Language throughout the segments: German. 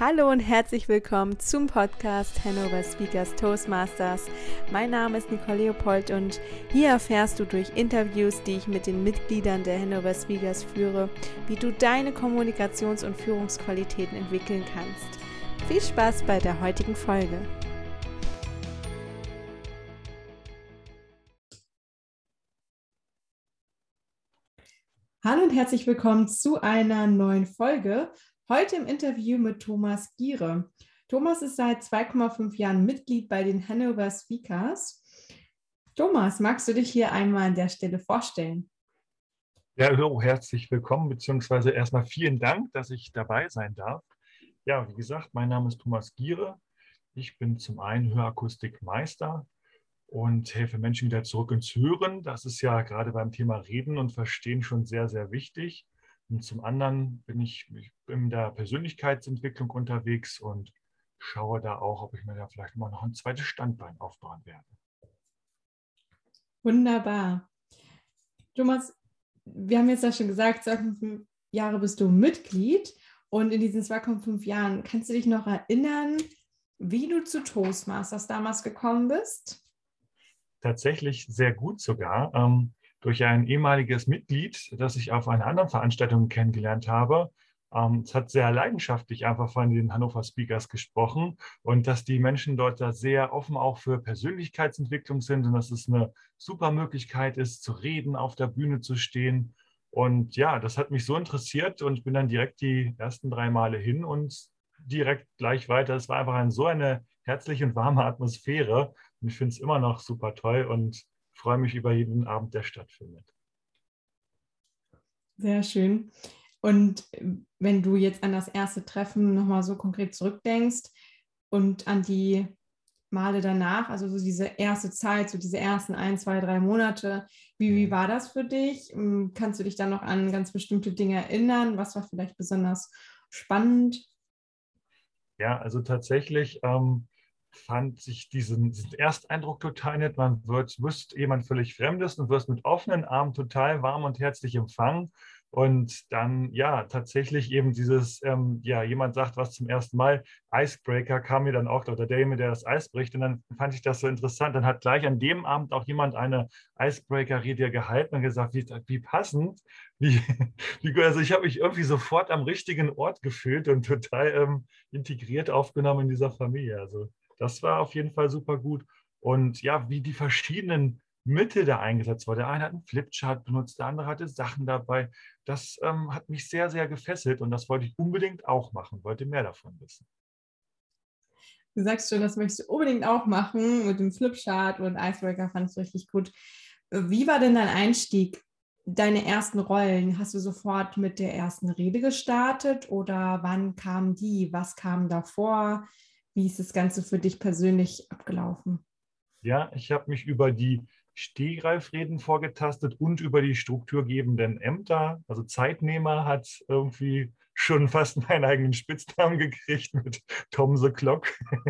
Hallo und herzlich willkommen zum Podcast Hannover Speakers Toastmasters. Mein Name ist Nicole Leopold und hier erfährst du durch Interviews, die ich mit den Mitgliedern der Hannover Speakers führe, wie du deine Kommunikations- und Führungsqualitäten entwickeln kannst. Viel Spaß bei der heutigen Folge. Hallo und herzlich willkommen zu einer neuen Folge. Heute im Interview mit Thomas Giere. Thomas ist seit 2,5 Jahren Mitglied bei den Hanover Speakers. Thomas, magst du dich hier einmal an der Stelle vorstellen? Ja, hallo, herzlich willkommen, beziehungsweise erstmal vielen Dank, dass ich dabei sein darf. Ja, wie gesagt, mein Name ist Thomas Giere. Ich bin zum einen Hörakustikmeister und helfe Menschen wieder zurück ins Hören. Das ist ja gerade beim Thema Reden und Verstehen schon sehr, sehr wichtig. Und zum anderen bin ich, in der Persönlichkeitsentwicklung unterwegs und schaue da auch, ob ich mir da vielleicht mal noch ein zweites Standbein aufbauen werde. Wunderbar. Thomas, wir haben jetzt ja schon gesagt, 2,5 Jahre bist du Mitglied und in diesen 2,5 Jahren kannst du dich noch erinnern, wie du zu Toastmasters damals gekommen bist? Tatsächlich sehr gut sogar. Ähm, durch ein ehemaliges Mitglied, das ich auf einer anderen Veranstaltung kennengelernt habe. Ähm, es hat sehr leidenschaftlich einfach von den Hannover Speakers gesprochen und dass die Menschen dort da sehr offen auch für Persönlichkeitsentwicklung sind und dass es eine super Möglichkeit ist, zu reden, auf der Bühne zu stehen. Und ja, das hat mich so interessiert und ich bin dann direkt die ersten drei Male hin und direkt gleich weiter. Es war einfach ein, so eine herzliche und warme Atmosphäre und ich finde es immer noch super toll und freue mich über jeden Abend, der stattfindet. Sehr schön. Und wenn du jetzt an das erste Treffen nochmal so konkret zurückdenkst und an die Male danach, also so diese erste Zeit, so diese ersten ein, zwei, drei Monate, wie, wie war das für dich? Ähm, kannst du dich dann noch an ganz bestimmte Dinge erinnern? Was war vielleicht besonders spannend? Ja, also tatsächlich ähm, fand sich diesen, diesen Ersteindruck total nett. Man wird, wirst jemand völlig Fremdes und wirst mit offenen Armen total warm und herzlich empfangen. Und dann, ja, tatsächlich eben dieses, ähm, ja, jemand sagt was zum ersten Mal, Icebreaker kam mir dann auch, oder der, der das Eis bricht. Und dann fand ich das so interessant. Dann hat gleich an dem Abend auch jemand eine Icebreaker-Rede gehalten und gesagt, wie, wie passend. Wie, wie, also ich habe mich irgendwie sofort am richtigen Ort gefühlt und total ähm, integriert aufgenommen in dieser Familie. Also das war auf jeden Fall super gut. Und ja, wie die verschiedenen Mittel da eingesetzt wurden. Der eine hat einen Flipchart benutzt, der andere hatte Sachen dabei. Das ähm, hat mich sehr, sehr gefesselt und das wollte ich unbedingt auch machen, wollte mehr davon wissen. Du sagst schon, das möchtest du unbedingt auch machen mit dem Flipchart und Icebreaker fand ich richtig gut. Wie war denn dein Einstieg? Deine ersten Rollen, hast du sofort mit der ersten Rede gestartet oder wann kam die? Was kam davor? Wie ist das Ganze für dich persönlich abgelaufen? Ja, ich habe mich über die Stehgreifreden vorgetastet und über die strukturgebenden Ämter. Also Zeitnehmer hat irgendwie schon fast meinen eigenen Spitznamen gekriegt mit Tom the Clock.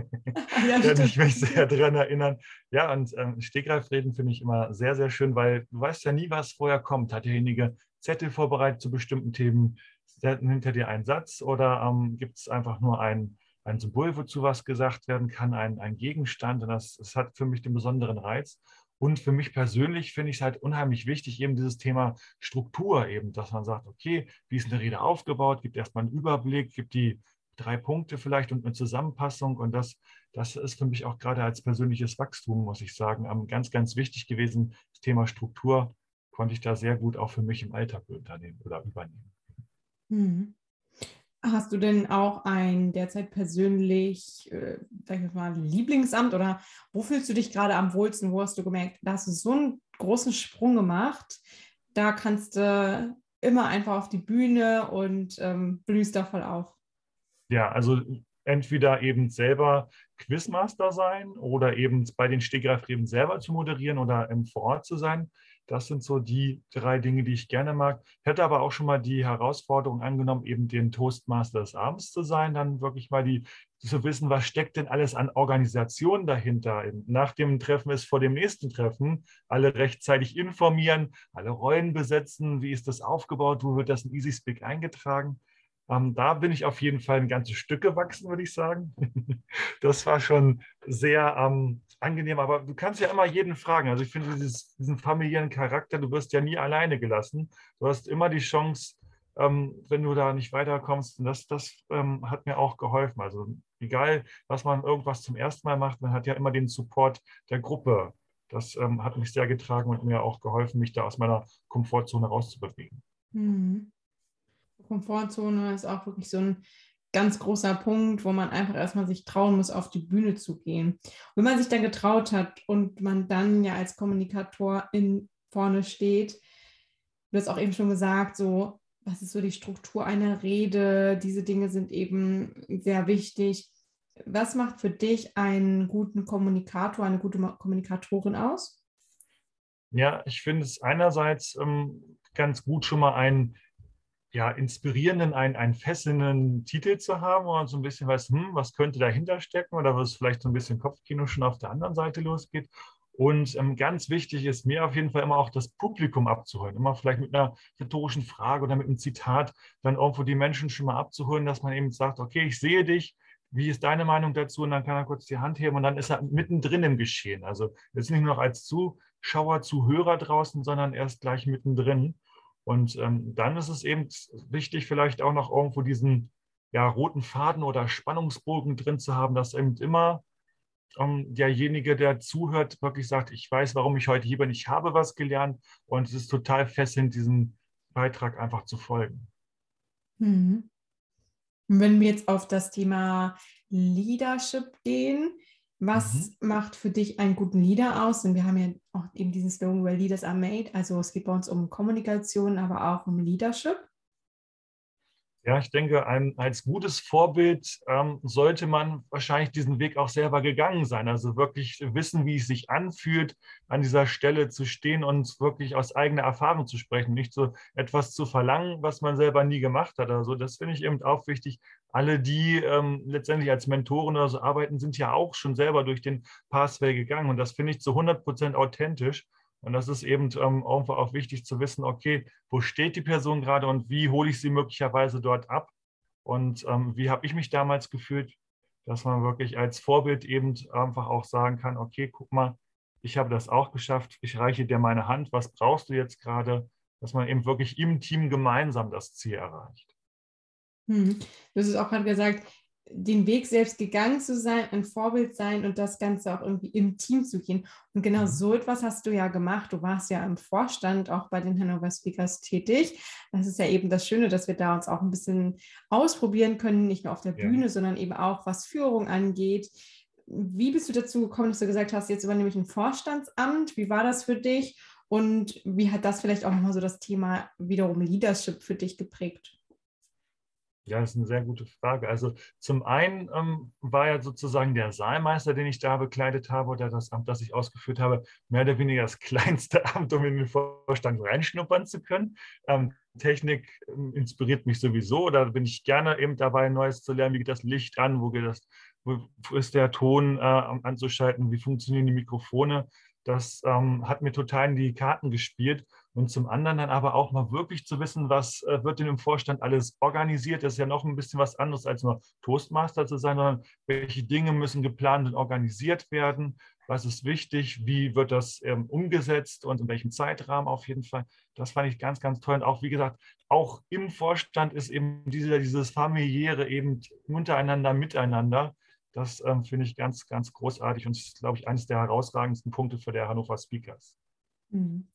Ja, Kann ich mich sehr daran erinnern. Ja, und ähm, Stehgreifreden finde ich immer sehr, sehr schön, weil du weißt ja nie, was vorher kommt. Hat derjenige Zettel vorbereitet zu bestimmten Themen? Hinter dir einen Satz oder ähm, gibt es einfach nur einen ein Symbol, wozu was gesagt werden kann, ein, ein Gegenstand. Und das, das hat für mich den besonderen Reiz. Und für mich persönlich finde ich es halt unheimlich wichtig, eben dieses Thema Struktur eben, dass man sagt, okay, wie ist eine Rede aufgebaut, gibt erstmal einen Überblick, gibt die drei Punkte vielleicht und eine Zusammenfassung. Und das, das ist für mich auch gerade als persönliches Wachstum, muss ich sagen, ganz, ganz wichtig gewesen. Das Thema Struktur konnte ich da sehr gut auch für mich im Alltag unternehmen oder übernehmen. Mhm. Hast du denn auch ein derzeit persönlich, äh, sag ich mal, Lieblingsamt oder wo fühlst du dich gerade am wohlsten? Wo hast du gemerkt, da hast du so einen großen Sprung gemacht, da kannst du immer einfach auf die Bühne und ähm, blühst da voll auf? Ja, also entweder eben selber Quizmaster sein oder eben bei den Stegreifreden selber zu moderieren oder im vor Ort zu sein. Das sind so die drei Dinge, die ich gerne mag. Hätte aber auch schon mal die Herausforderung angenommen, eben den Toastmaster des Abends zu sein, dann wirklich mal die zu wissen, was steckt denn alles an Organisation dahinter. Nach dem Treffen ist vor dem nächsten Treffen, alle rechtzeitig informieren, alle Rollen besetzen, wie ist das aufgebaut, wo wird das in EasySpeak eingetragen. Ähm, da bin ich auf jeden Fall ein ganzes Stück gewachsen, würde ich sagen. das war schon sehr ähm, angenehm, aber du kannst ja immer jeden fragen. Also ich finde dieses, diesen familiären Charakter, du wirst ja nie alleine gelassen. Du hast immer die Chance, ähm, wenn du da nicht weiterkommst. Und das, das ähm, hat mir auch geholfen. Also egal, was man irgendwas zum ersten Mal macht, man hat ja immer den Support der Gruppe. Das ähm, hat mich sehr getragen und mir auch geholfen, mich da aus meiner Komfortzone rauszubewegen. Mhm. Komfortzone ist auch wirklich so ein ganz großer Punkt, wo man einfach erstmal sich trauen muss, auf die Bühne zu gehen. wenn man sich dann getraut hat und man dann ja als Kommunikator in vorne steht, du hast auch eben schon gesagt, so, was ist so die Struktur einer Rede? Diese Dinge sind eben sehr wichtig. Was macht für dich einen guten Kommunikator, eine gute Kommunikatorin aus? Ja, ich finde es einerseits ähm, ganz gut, schon mal einen ja, inspirierenden, einen, einen fesselnden Titel zu haben, wo man so ein bisschen weiß, hm, was könnte dahinter stecken oder was vielleicht so ein bisschen Kopfkino schon auf der anderen Seite losgeht. Und ähm, ganz wichtig ist mir auf jeden Fall immer auch das Publikum abzuholen. Immer vielleicht mit einer rhetorischen Frage oder mit einem Zitat dann irgendwo die Menschen schon mal abzuholen, dass man eben sagt, okay, ich sehe dich, wie ist deine Meinung dazu? Und dann kann er kurz die Hand heben und dann ist er mittendrin im Geschehen. Also jetzt nicht nur noch als Zuschauer, Zuhörer draußen, sondern erst gleich mittendrin. Und ähm, dann ist es eben wichtig, vielleicht auch noch irgendwo diesen ja, roten Faden oder Spannungsbogen drin zu haben, dass eben immer ähm, derjenige, der zuhört, wirklich sagt, ich weiß, warum ich heute hier bin, ich habe was gelernt und es ist total fesselnd, diesem Beitrag einfach zu folgen. Mhm. Wenn wir jetzt auf das Thema Leadership gehen, was mhm. macht für dich einen guten Leader aus? Und wir haben ja auch eben diesen Slogan, where leaders are made. Also es geht bei uns um Kommunikation, aber auch um Leadership. Ja, ich denke, ein, als gutes Vorbild ähm, sollte man wahrscheinlich diesen Weg auch selber gegangen sein. Also wirklich wissen, wie es sich anfühlt, an dieser Stelle zu stehen und wirklich aus eigener Erfahrung zu sprechen, nicht so etwas zu verlangen, was man selber nie gemacht hat. Also das finde ich eben auch wichtig. Alle, die ähm, letztendlich als Mentoren oder so arbeiten, sind ja auch schon selber durch den Pathway gegangen. Und das finde ich zu 100 Prozent authentisch. Und das ist eben ähm, irgendwo auch wichtig zu wissen, okay, wo steht die Person gerade und wie hole ich sie möglicherweise dort ab? Und ähm, wie habe ich mich damals gefühlt, dass man wirklich als Vorbild eben einfach auch sagen kann, okay, guck mal, ich habe das auch geschafft, ich reiche dir meine Hand, was brauchst du jetzt gerade, dass man eben wirklich im Team gemeinsam das Ziel erreicht. Hm. Du hast es auch gerade gesagt, den Weg selbst gegangen zu sein, ein Vorbild sein und das Ganze auch irgendwie im Team zu gehen. Und genau mhm. so etwas hast du ja gemacht. Du warst ja im Vorstand auch bei den Hannover Speakers tätig. Das ist ja eben das Schöne, dass wir da uns auch ein bisschen ausprobieren können, nicht nur auf der ja. Bühne, sondern eben auch was Führung angeht. Wie bist du dazu gekommen, dass du gesagt hast, jetzt übernehme ich ein Vorstandsamt? Wie war das für dich? Und wie hat das vielleicht auch nochmal so das Thema wiederum Leadership für dich geprägt? Ja, das ist eine sehr gute Frage. Also zum einen ähm, war ja sozusagen der Saalmeister, den ich da bekleidet habe oder das Amt, das ich ausgeführt habe, mehr oder weniger das kleinste Amt, um in den Vorstand reinschnuppern zu können. Ähm, Technik ähm, inspiriert mich sowieso, da bin ich gerne eben dabei, Neues zu lernen. Wie geht das Licht an? Wo geht das? Wo ist der Ton äh, anzuschalten? Wie funktionieren die Mikrofone? Das ähm, hat mir total in die Karten gespielt. Und zum anderen dann aber auch mal wirklich zu wissen, was äh, wird denn im Vorstand alles organisiert. Das ist ja noch ein bisschen was anderes, als nur Toastmaster zu sein, sondern welche Dinge müssen geplant und organisiert werden. Was ist wichtig? Wie wird das ähm, umgesetzt und in welchem Zeitrahmen auf jeden Fall? Das fand ich ganz, ganz toll. Und auch, wie gesagt, auch im Vorstand ist eben diese, dieses familiäre eben untereinander, miteinander. Das ähm, finde ich ganz, ganz großartig und ist, glaube ich, eines der herausragendsten Punkte für der Hannover Speakers. Mhm.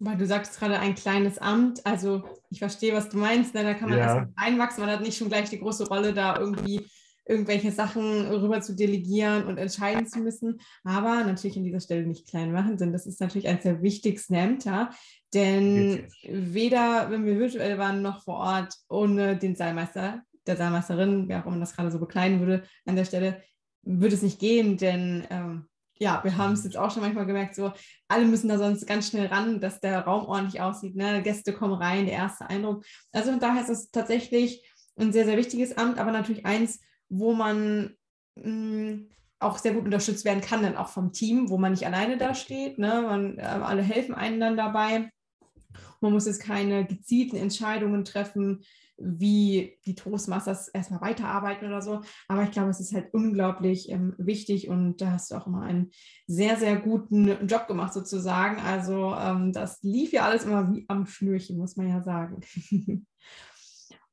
Weil du sagst gerade ein kleines Amt, also ich verstehe, was du meinst, ne? da kann man ja. erstmal reinwachsen, man hat nicht schon gleich die große Rolle, da irgendwie irgendwelche Sachen rüber zu delegieren und entscheiden zu müssen. Aber natürlich an dieser Stelle nicht klein machen, denn das ist natürlich eines der wichtigsten Ämter. Denn weder, wenn wir virtuell waren, noch vor Ort, ohne den Saalmeister, der Saalmeisterin, wer auch immer das gerade so bekleiden würde, an der Stelle, würde es nicht gehen, denn ähm, ja, wir haben es jetzt auch schon manchmal gemerkt, so alle müssen da sonst ganz schnell ran, dass der Raum ordentlich aussieht. Ne? Gäste kommen rein, der erste Eindruck. Also von daher ist es tatsächlich ein sehr, sehr wichtiges Amt, aber natürlich eins, wo man mh, hm, auch sehr gut unterstützt werden kann, dann auch vom Team, wo man nicht alleine da steht. Ne? Man, äh, alle helfen einen dann dabei. Man muss jetzt keine gezielten Entscheidungen treffen, wie die Toastmasters erstmal weiterarbeiten oder so. Aber ich glaube, es ist halt unglaublich ähm, wichtig und da hast du auch immer einen sehr, sehr guten Job gemacht sozusagen. Also ähm, das lief ja alles immer wie am Schnürchen, muss man ja sagen.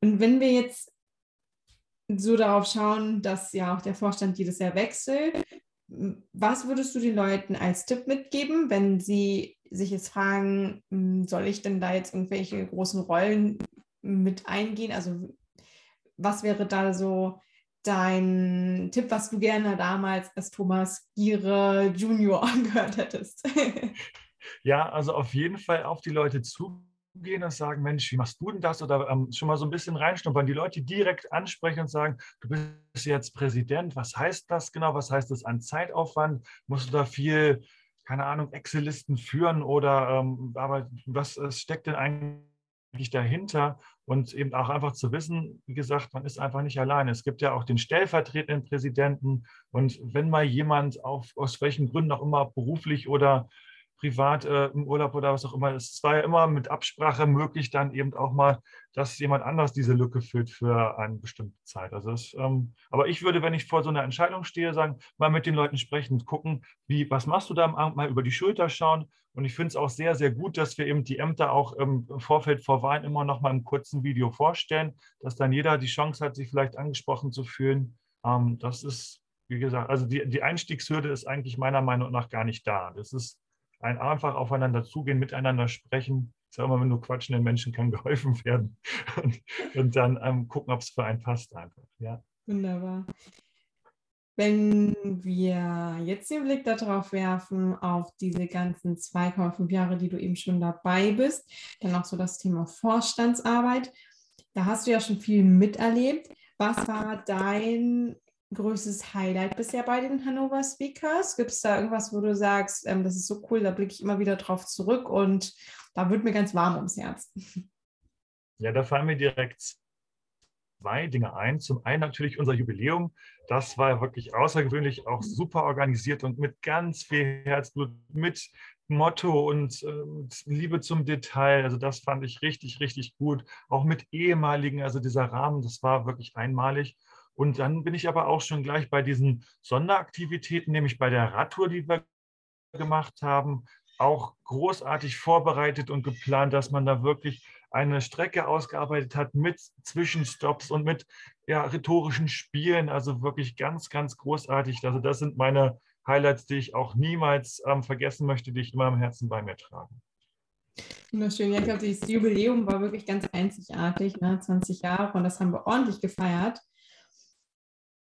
und wenn wir jetzt so darauf schauen, dass ja auch der Vorstand jedes Jahr wechselt, was würdest du den Leuten als Tipp mitgeben, wenn sie sich jetzt fragen, hm, soll ich denn da jetzt irgendwelche großen Rollen mit eingehen? Also was wäre da so dein Tipp, was du gerne damals als Thomas Giere Junior angehört hättest? ja, also auf jeden Fall auf die Leute zugehen und sagen, Mensch, wie machst du denn das? Oder ähm, schon mal so ein bisschen reinschnuppern, die Leute direkt ansprechen und sagen, du bist jetzt Präsident, was heißt das genau? Was heißt das an Zeitaufwand? Musst du da viel, keine Ahnung, Excel-Listen führen oder ähm, aber was steckt denn eigentlich dahinter? und eben auch einfach zu wissen, wie gesagt, man ist einfach nicht alleine. Es gibt ja auch den stellvertretenden Präsidenten und wenn mal jemand auf, aus welchen Gründen auch immer beruflich oder privat äh, im Urlaub oder was auch immer. Es war ja immer mit Absprache möglich, dann eben auch mal, dass jemand anders diese Lücke füllt für eine bestimmte Zeit. Also das, ähm, aber ich würde, wenn ich vor so einer Entscheidung stehe, sagen, mal mit den Leuten sprechen, gucken, wie, was machst du da am Abend, mal über die Schulter schauen. Und ich finde es auch sehr, sehr gut, dass wir eben die Ämter auch im Vorfeld vor Wahlen immer noch mal im kurzen Video vorstellen, dass dann jeder die Chance hat, sich vielleicht angesprochen zu fühlen. Ähm, das ist, wie gesagt, also die, die Einstiegshürde ist eigentlich meiner Meinung nach gar nicht da. Das ist ein einfach aufeinander zugehen, miteinander sprechen. Ich sage immer, wenn du quatschenden Menschen kann geholfen werden. Und, und dann ähm, gucken, ob es für einen passt einfach. Ja. Wunderbar. Wenn wir jetzt den Blick darauf werfen, auf diese ganzen 2,5 Jahre, die du eben schon dabei bist, dann auch so das Thema Vorstandsarbeit. Da hast du ja schon viel miterlebt. Was war dein größtes Highlight bisher bei den Hannover Speakers? Gibt es da irgendwas, wo du sagst, ähm, das ist so cool, da blicke ich immer wieder drauf zurück und da wird mir ganz warm ums Herz? Ja, da fallen mir direkt zwei Dinge ein. Zum einen natürlich unser Jubiläum. Das war wirklich außergewöhnlich, auch super organisiert und mit ganz viel Herzblut, mit Motto und äh, Liebe zum Detail. Also das fand ich richtig, richtig gut. Auch mit ehemaligen, also dieser Rahmen, das war wirklich einmalig. Und dann bin ich aber auch schon gleich bei diesen Sonderaktivitäten, nämlich bei der Radtour, die wir gemacht haben, auch großartig vorbereitet und geplant, dass man da wirklich eine Strecke ausgearbeitet hat mit Zwischenstops und mit ja, rhetorischen Spielen. Also wirklich ganz, ganz großartig. Also das sind meine Highlights, die ich auch niemals ähm, vergessen möchte, die ich immer im Herzen bei mir trage. Wunderschön. Ja, ich glaube, das Jubiläum war wirklich ganz einzigartig, ne? 20 Jahre und das haben wir ordentlich gefeiert.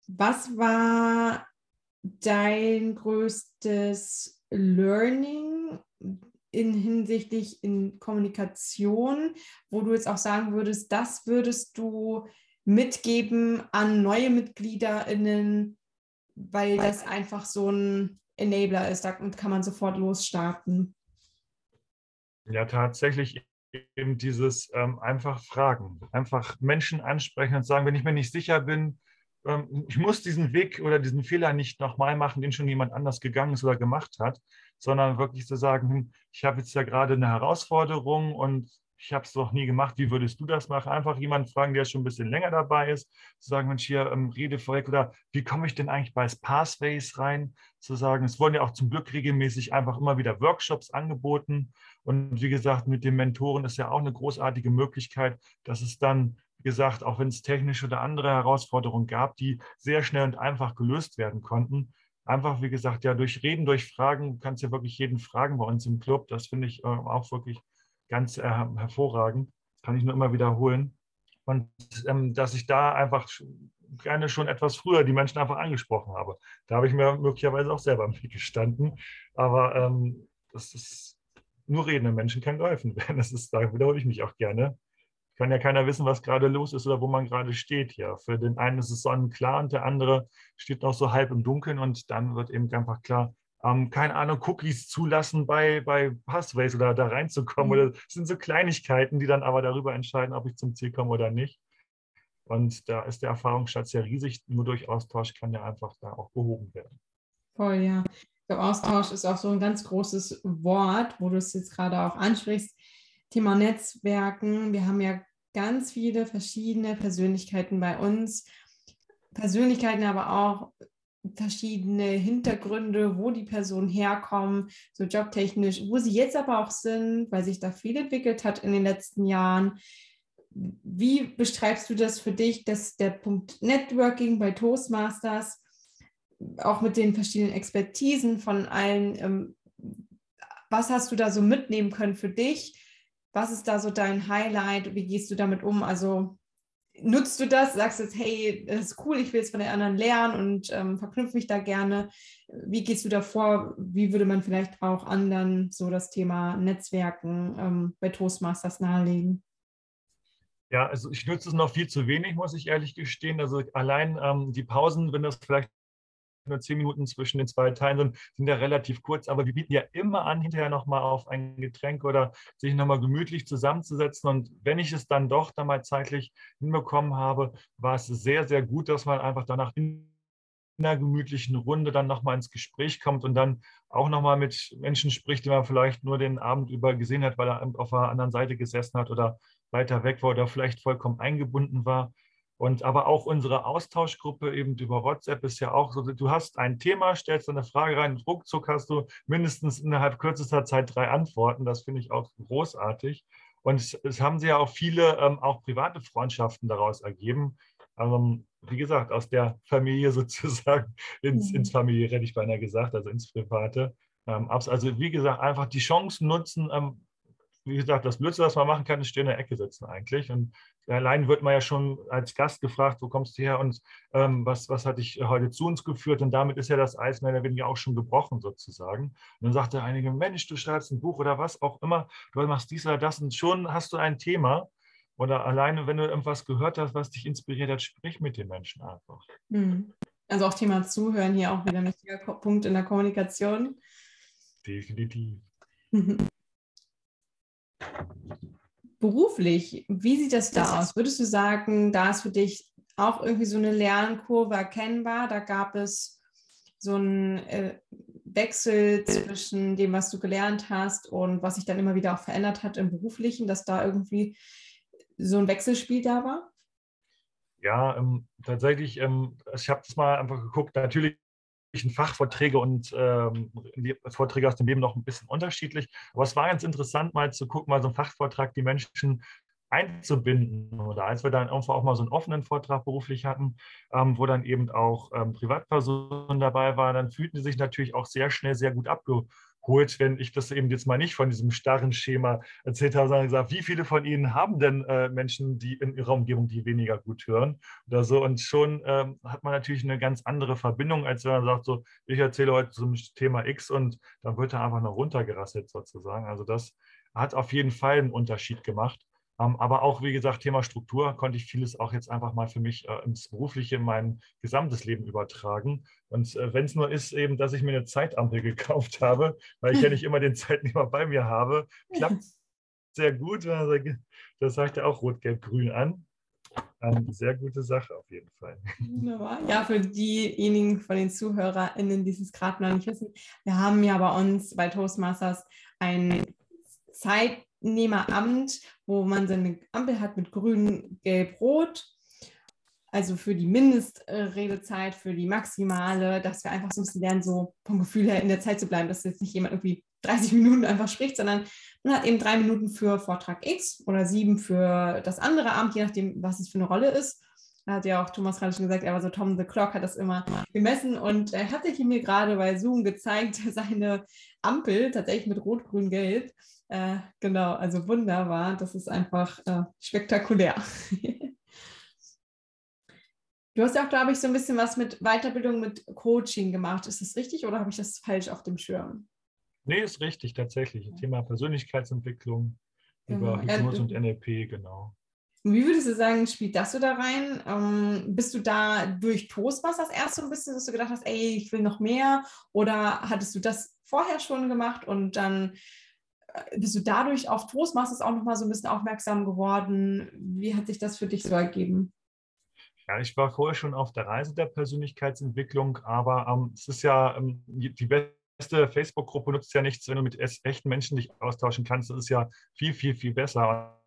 Was war dein größtes Learning in hinsichtlich in Kommunikation, wo du jetzt auch sagen würdest, das würdest du mitgeben an neue MitgliederInnen, weil das einfach so ein Enabler ist, da kann man sofort losstarten. Ja, tatsächlich eben dieses ähm, einfach fragen, einfach Menschen ansprechen und sagen, wenn ich mir nicht sicher bin, ich muss diesen Weg oder diesen Fehler nicht nochmal machen, den schon jemand anders gegangen ist oder gemacht hat, sondern wirklich zu sagen, hm, ich habe jetzt ja gerade eine Herausforderung und ich habe es noch nie gemacht, wie würdest du das machen? Einfach jemanden fragen, der schon ein bisschen länger dabei ist, zu sagen, Mensch, hier ähm, Redevolk oder wie komme ich denn eigentlich bei Pathways rein? Zu sagen, es wurden ja auch zum Glück regelmäßig einfach immer wieder Workshops angeboten. Und wie gesagt, mit den Mentoren ist ja auch eine großartige Möglichkeit, dass es dann wie gesagt, auch wenn es technische oder andere Herausforderungen gab, die sehr schnell und einfach gelöst werden konnten. Einfach, wie gesagt, ja, durch Reden, durch Fragen, kannst du ja wirklich jeden fragen bei uns im Club. Das finde ich äh, auch wirklich ganz äh, hervorragend. Kann ich nur immer wiederholen. Und ähm, dass ich da einfach gerne schon etwas früher die Menschen einfach angesprochen habe. Da habe ich mir möglicherweise auch selber im Weg gestanden. Aber ähm, das ist nur redende Menschen kann geholfen werden. Das ist, da wiederhole ich mich auch gerne kann ja keiner wissen, was gerade los ist oder wo man gerade steht hier. Für den einen ist es sonnenklar und der andere steht noch so halb im Dunkeln und dann wird eben einfach klar, ähm, keine Ahnung, Cookies zulassen bei, bei Pathways oder da reinzukommen. Mhm. Oder das sind so Kleinigkeiten, die dann aber darüber entscheiden, ob ich zum Ziel komme oder nicht. Und da ist der Erfahrungsschatz ja riesig. Nur durch Austausch kann der einfach da auch behoben werden. Voll, ja. Der Austausch ist auch so ein ganz großes Wort, wo du es jetzt gerade auch ansprichst. Thema Netzwerken. Wir haben ja ganz viele verschiedene Persönlichkeiten bei uns. Persönlichkeiten, aber auch verschiedene Hintergründe, wo die Personen herkommen, so jobtechnisch, wo sie jetzt aber auch sind, weil sich da viel entwickelt hat in den letzten Jahren. Wie beschreibst du das für dich, dass der Punkt Networking bei Toastmasters, auch mit den verschiedenen Expertisen von allen, ähm, was hast du da so mitnehmen können für dich? Was ist da so dein Highlight? Wie gehst du damit um? Also nutzt du das, sagst jetzt, hey, das ist cool, ich will jetzt von den anderen lernen und ähm, verknüpfe mich da gerne. Wie gehst du da vor? Wie würde man vielleicht auch anderen so das Thema Netzwerken ähm, bei Toastmasters nahelegen? Ja, also ich nutze es noch viel zu wenig, muss ich ehrlich gestehen. Also allein ähm, die Pausen, wenn das vielleicht nur zehn Minuten zwischen den zwei Teilen sind, sind ja relativ kurz, aber wir bieten ja immer an, hinterher nochmal auf ein Getränk oder sich nochmal gemütlich zusammenzusetzen. Und wenn ich es dann doch dann mal zeitlich hinbekommen habe, war es sehr, sehr gut, dass man einfach danach in einer gemütlichen Runde dann nochmal ins Gespräch kommt und dann auch nochmal mit Menschen spricht, die man vielleicht nur den Abend über gesehen hat, weil er auf der anderen Seite gesessen hat oder weiter weg war oder vielleicht vollkommen eingebunden war. Und aber auch unsere Austauschgruppe eben über WhatsApp ist ja auch so, du hast ein Thema, stellst eine Frage rein, ruckzuck hast du mindestens innerhalb kürzester Zeit drei Antworten. Das finde ich auch großartig. Und es, es, haben sich ja auch viele ähm, auch private Freundschaften daraus ergeben. Ähm, wie gesagt, aus der Familie sozusagen ins, mhm. ins Familiäre, hätte ich beinahe gesagt, also ins Private. Ähm, also wie gesagt, einfach die Chancen nutzen, ähm, wie gesagt, das Blödste, was man machen kann, ist stehen in der Ecke sitzen eigentlich. Und allein wird man ja schon als Gast gefragt, wo kommst du her und ähm, was, was hat dich heute zu uns geführt? Und damit ist ja das Eis mehr oder weniger auch schon gebrochen sozusagen. Und dann sagt der einige, Mensch, du schreibst ein Buch oder was auch immer, du machst dies oder das und schon hast du ein Thema. Oder alleine, wenn du irgendwas gehört hast, was dich inspiriert hat, sprich mit den Menschen einfach. Hm. Also auch Thema Zuhören hier auch wieder ein wichtiger Punkt in der Kommunikation. Definitiv. Beruflich, wie sieht das da aus? Würdest du sagen, da ist für dich auch irgendwie so eine Lernkurve erkennbar? Da gab es so einen äh, Wechsel zwischen dem, was du gelernt hast und was sich dann immer wieder auch verändert hat im Beruflichen, dass da irgendwie so ein Wechselspiel da war? Ja, ähm, tatsächlich, ähm, ich habe das mal einfach geguckt. Natürlich Fachvorträge und ähm, Vorträge aus dem Leben noch ein bisschen unterschiedlich. Aber es war ganz interessant, mal zu gucken, mal so einen Fachvortrag die Menschen einzubinden. Oder als wir dann irgendwo auch mal so einen offenen Vortrag beruflich hatten, ähm, wo dann eben auch ähm, Privatpersonen dabei waren, dann fühlten sie sich natürlich auch sehr schnell sehr gut abgeholt holt, wenn ich das eben jetzt mal nicht von diesem starren Schema erzählt habe, sondern gesagt, wie viele von Ihnen haben denn äh, Menschen, die in ihrer Umgebung, die weniger gut hören oder so. Und schon ähm, hat man natürlich eine ganz andere Verbindung, als wenn man sagt, so, ich erzähle heute zum Thema X und dann wird er einfach noch runtergerasselt sozusagen. Also das hat auf jeden Fall einen Unterschied gemacht. Ähm, aber auch, wie gesagt, Thema Struktur konnte ich vieles auch jetzt einfach mal für mich äh, ins Berufliche, in mein gesamtes Leben übertragen. Und äh, wenn es nur ist, eben, dass ich mir eine Zeitampel gekauft habe, weil ich ja nicht immer den Zeitnehmer bei mir habe, klappt sehr gut. Das sagt ja auch Rot, Gelb, Grün an. Ähm, sehr gute Sache auf jeden Fall. Wunderbar. Ja, für diejenigen von den ZuhörerInnen, die es gerade noch nicht wissen, wir haben ja bei uns bei Toastmasters ein Zeit Teilnehmeramt, wo man seine Ampel hat mit grün, gelb, rot. Also für die Mindestredezeit, für die maximale, dass wir einfach so ein bisschen lernen, so vom Gefühl her in der Zeit zu bleiben, dass jetzt nicht jemand irgendwie 30 Minuten einfach spricht, sondern man hat eben drei Minuten für Vortrag X oder sieben für das andere Amt, je nachdem, was es für eine Rolle ist. Da hat ja auch Thomas gerade schon gesagt, er war so Tom the Clock, hat das immer gemessen und er hatte mir gerade bei Zoom gezeigt, seine Ampel tatsächlich mit Rot, Grün, Gelb. Äh, genau, also wunderbar. Das ist einfach äh, spektakulär. du hast ja auch, glaube ich, so ein bisschen was mit Weiterbildung, mit Coaching gemacht. Ist das richtig oder habe ich das falsch auf dem Schirm? Nee, ist richtig, tatsächlich. Thema Persönlichkeitsentwicklung genau. über Hypnose und NLP, genau. Wie würdest du sagen, spielt das so da rein? Ähm, bist du da durch Toastmasters erst so ein bisschen, dass du gedacht hast, ey, ich will noch mehr? Oder hattest du das vorher schon gemacht und dann bist du dadurch auf Toastmasters auch nochmal so ein bisschen aufmerksam geworden? Wie hat sich das für dich so ergeben? Ja, ich war vorher schon auf der Reise der Persönlichkeitsentwicklung, aber ähm, es ist ja ähm, die beste Facebook-Gruppe nutzt ja nichts, wenn du mit echten Menschen dich austauschen kannst. Das ist ja viel, viel, viel besser.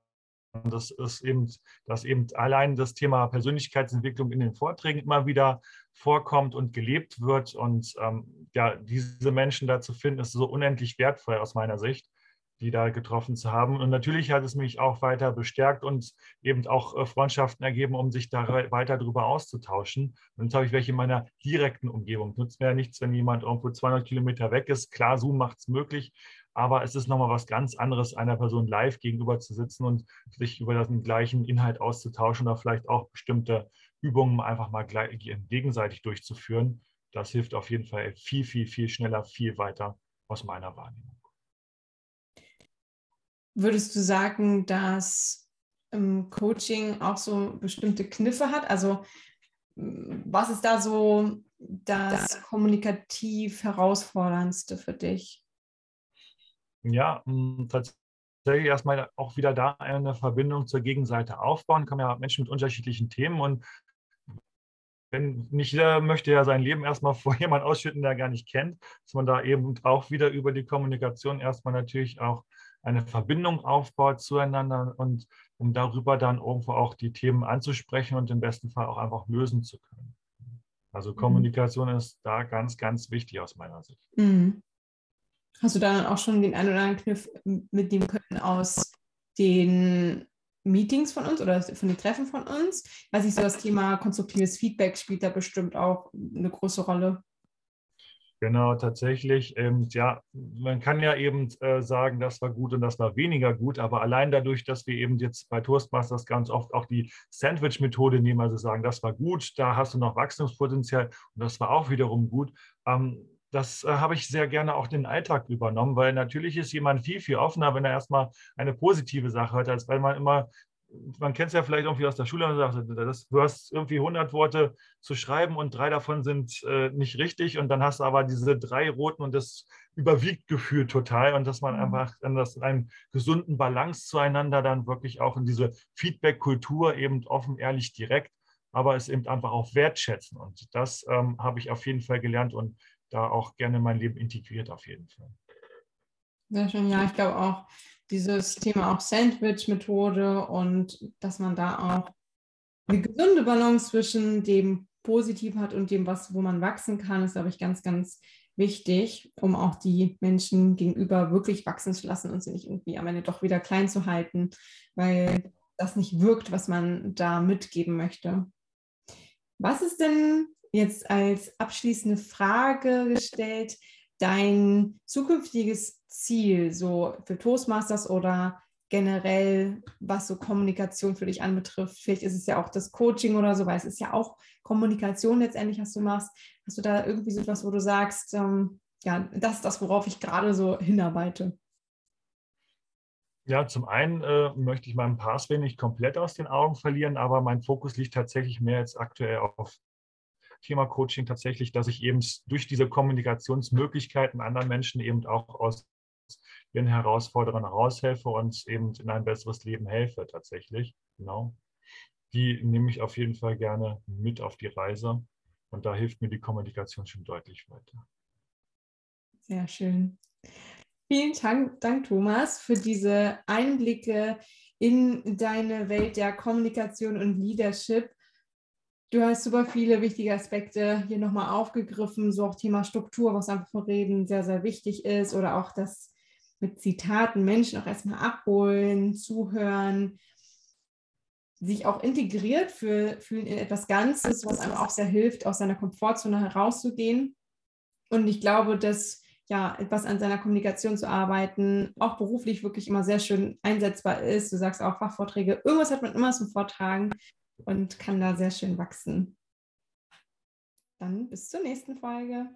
das ist eben, dass eben allein das Thema Persönlichkeitsentwicklung in den Vorträgen immer wieder vorkommt und gelebt wird. Und ähm, ja, diese Menschen da zu finden, ist so unendlich wertvoll aus meiner Sicht, die da getroffen zu haben. Und natürlich hat es mich auch weiter bestärkt und eben auch äh, Freundschaften ergeben, um sich da weiter darüber auszutauschen. Und jetzt habe ich welche in meiner direkten Umgebung. Nutzt mir ja nichts, wenn jemand irgendwo 200 Kilometer weg ist. Klar, Zoom macht es möglich, aber es ist nochmal was ganz anderes, einer Person live gegenüber zu sitzen und sich über den gleichen Inhalt auszutauschen oder vielleicht auch bestimmte Übungen einfach mal gegenseitig durchzuführen. Das hilft auf jeden Fall viel, viel, viel schneller, viel weiter aus meiner Wahrnehmung. Würdest du sagen, dass ähm, Coaching auch so bestimmte Kniffe hat? Also was ist da so das kommunikativ herausforderndste für dich? Ja, hm, tatsächlich erstmal auch wieder da eine Verbindung zur Gegenseite aufbauen. Kommen ja Menschen mit unterschiedlichen Themen und wenn nicht jeder möchte ja sein Leben erstmal vor jemandem ausschütten, der er gar nicht kennt, dass man da eben auch wieder über die Kommunikation erstmal natürlich auch eine Verbindung aufbaut zueinander und um darüber dann irgendwo auch die Themen anzusprechen und im besten Fall auch einfach lösen zu können. Also mhm. Kommunikation mhm. ist da ganz, ganz wichtig aus meiner Sicht. Mhm. Hast du da dann auch schon den einen oder anderen Kniff mitnehmen können aus den Meetings von uns oder von den Treffen von uns? Weiß ich so, das Thema konstruktives Feedback spielt da bestimmt auch eine große Rolle. Genau, tatsächlich. Ähm, ja, man kann ja eben äh, sagen, das war gut und das war weniger gut, aber allein dadurch, dass wir eben jetzt bei Toastmasters ganz oft auch die Sandwich-Methode nehmen, also sagen, das war gut, da hast du noch Wachstumspotenzial und das war auch wiederum gut, ähm, das äh, habe ich sehr gerne auch den Alltag übernommen, weil natürlich ist jemand viel, viel offener, wenn er erstmal eine positive Sache hört, als wenn man immer, man kennt es ja vielleicht irgendwie aus der Schule und sagt, das, du hast irgendwie 100 Worte zu schreiben und drei davon sind äh, nicht richtig und dann hast du aber diese drei roten und das überwiegt Gefühl total und dass man mhm. einfach in das, einen gesunden Balance zueinander dann wirklich auch in diese Feedback-Kultur eben offen, ehrlich, direkt aber es eben einfach auch wertschätzen. Und das ähm, habe ich auf jeden Fall gelernt und da auch gerne in mein Leben integriert auf jeden Fall. Sehr schön, ja, ich glaube auch dieses Thema auch Sandwich-Methode und dass man da auch eine gesunde Balance zwischen dem Positiven hat und dem, was, wo man wachsen kann, ist, glaube ich, ganz, ganz wichtig, um auch die Menschen gegenüber wirklich wachsen zu lassen und sie nicht irgendwie am Ende doch wieder klein zu halten, weil das nicht wirkt, was man da mitgeben möchte. Was ist denn jetzt als abschließende Frage gestellt, dein zukünftiges Ziel so für Toastmasters oder generell, was so Kommunikation für dich anbetrifft. Vielleicht ist es ja auch das Coaching oder so, weil es ist ja auch Kommunikation letztendlich, was du machst. Hast du da irgendwie so etwas, wo du sagst, ähm, ja, das ist das, worauf ich gerade so hinarbeite? Ja, zum einen äh, möchte ich meinen Pathway nicht komplett aus den Augen verlieren, aber mein Fokus liegt tatsächlich mehr jetzt aktuell auf Thema Coaching tatsächlich, dass ich eben durch diese Kommunikationsmöglichkeiten anderen Menschen eben auch aus ihren Herausforderungen heraushelfe und eben in ein besseres Leben helfe tatsächlich. Genau. Die nehme ich auf jeden Fall gerne mit auf die Reise und da hilft mir die Kommunikation schon deutlich weiter. Sehr schön. Vielen Dank, Dank, Thomas, für diese Einblicke in deine Welt der Kommunikation und Leadership. Du hast super viele wichtige Aspekte hier nochmal aufgegriffen, so auch Thema Struktur, was einfach vor Reden sehr, sehr wichtig ist oder auch das mit Zitaten Menschen auch erstmal abholen, zuhören, sich auch integriert fühlen in etwas Ganzes, was einem auch sehr hilft, aus seiner Komfortzone herauszugehen. Und ich glaube, dass ja, etwas an seiner Kommunikation zu arbeiten, auch beruflich wirklich immer sehr schön einsetzbar ist. Du sagst auch Fachvorträge, irgendwas hat man immer zum Vortragen und kann da sehr schön wachsen. Dann bis zur nächsten Folge.